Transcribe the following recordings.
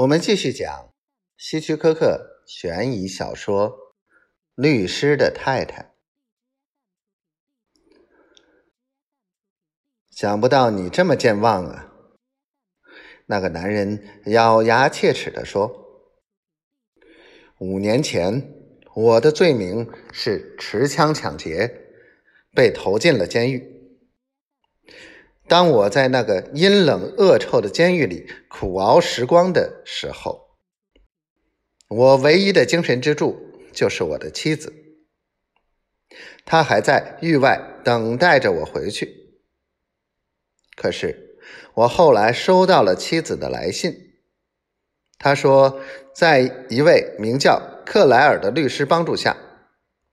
我们继续讲希区柯克悬疑小说《律师的太太》。想不到你这么健忘啊！那个男人咬牙切齿地说：“五年前，我的罪名是持枪抢劫，被投进了监狱。”当我在那个阴冷恶臭的监狱里苦熬时光的时候，我唯一的精神支柱就是我的妻子。她还在狱外等待着我回去。可是，我后来收到了妻子的来信，她说，在一位名叫克莱尔的律师帮助下，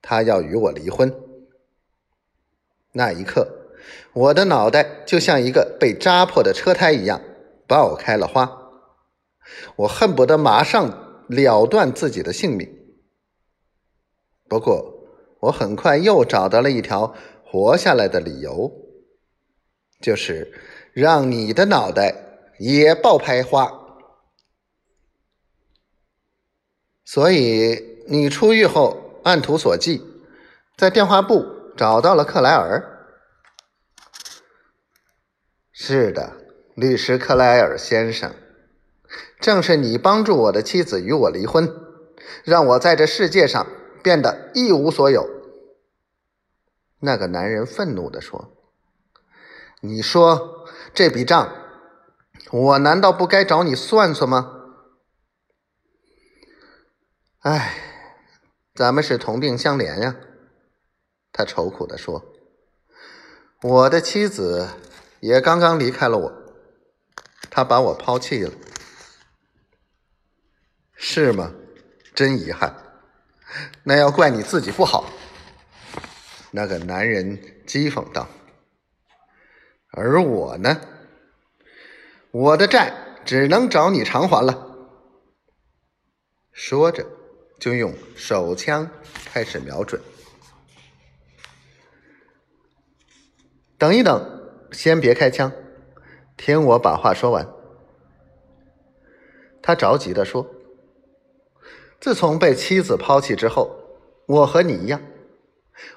她要与我离婚。那一刻。我的脑袋就像一个被扎破的车胎一样爆开了花，我恨不得马上了断自己的性命。不过，我很快又找到了一条活下来的理由，就是让你的脑袋也爆开花。所以，你出狱后按图索骥，在电话簿找到了克莱尔。是的，律师克莱尔先生，正是你帮助我的妻子与我离婚，让我在这世界上变得一无所有。那个男人愤怒地说：“你说这笔账，我难道不该找你算算吗？”哎，咱们是同病相怜呀。”他愁苦地说：“我的妻子。”也刚刚离开了我，他把我抛弃了，是吗？真遗憾，那要怪你自己不好。那个男人讥讽道。而我呢，我的债只能找你偿还了。说着，就用手枪开始瞄准。等一等。先别开枪，听我把话说完。他着急的说：“自从被妻子抛弃之后，我和你一样，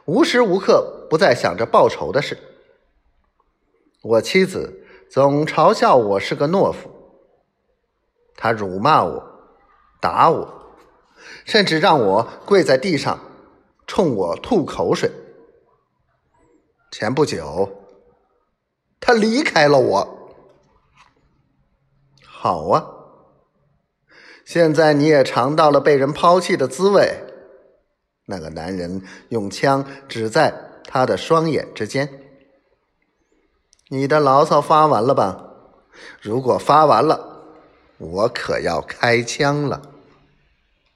无时无刻不在想着报仇的事。我妻子总嘲笑我是个懦夫，她辱骂我，打我，甚至让我跪在地上冲我吐口水。前不久。”他离开了我，好啊！现在你也尝到了被人抛弃的滋味。那个男人用枪指在他的双眼之间。你的牢骚发完了吧？如果发完了，我可要开枪了。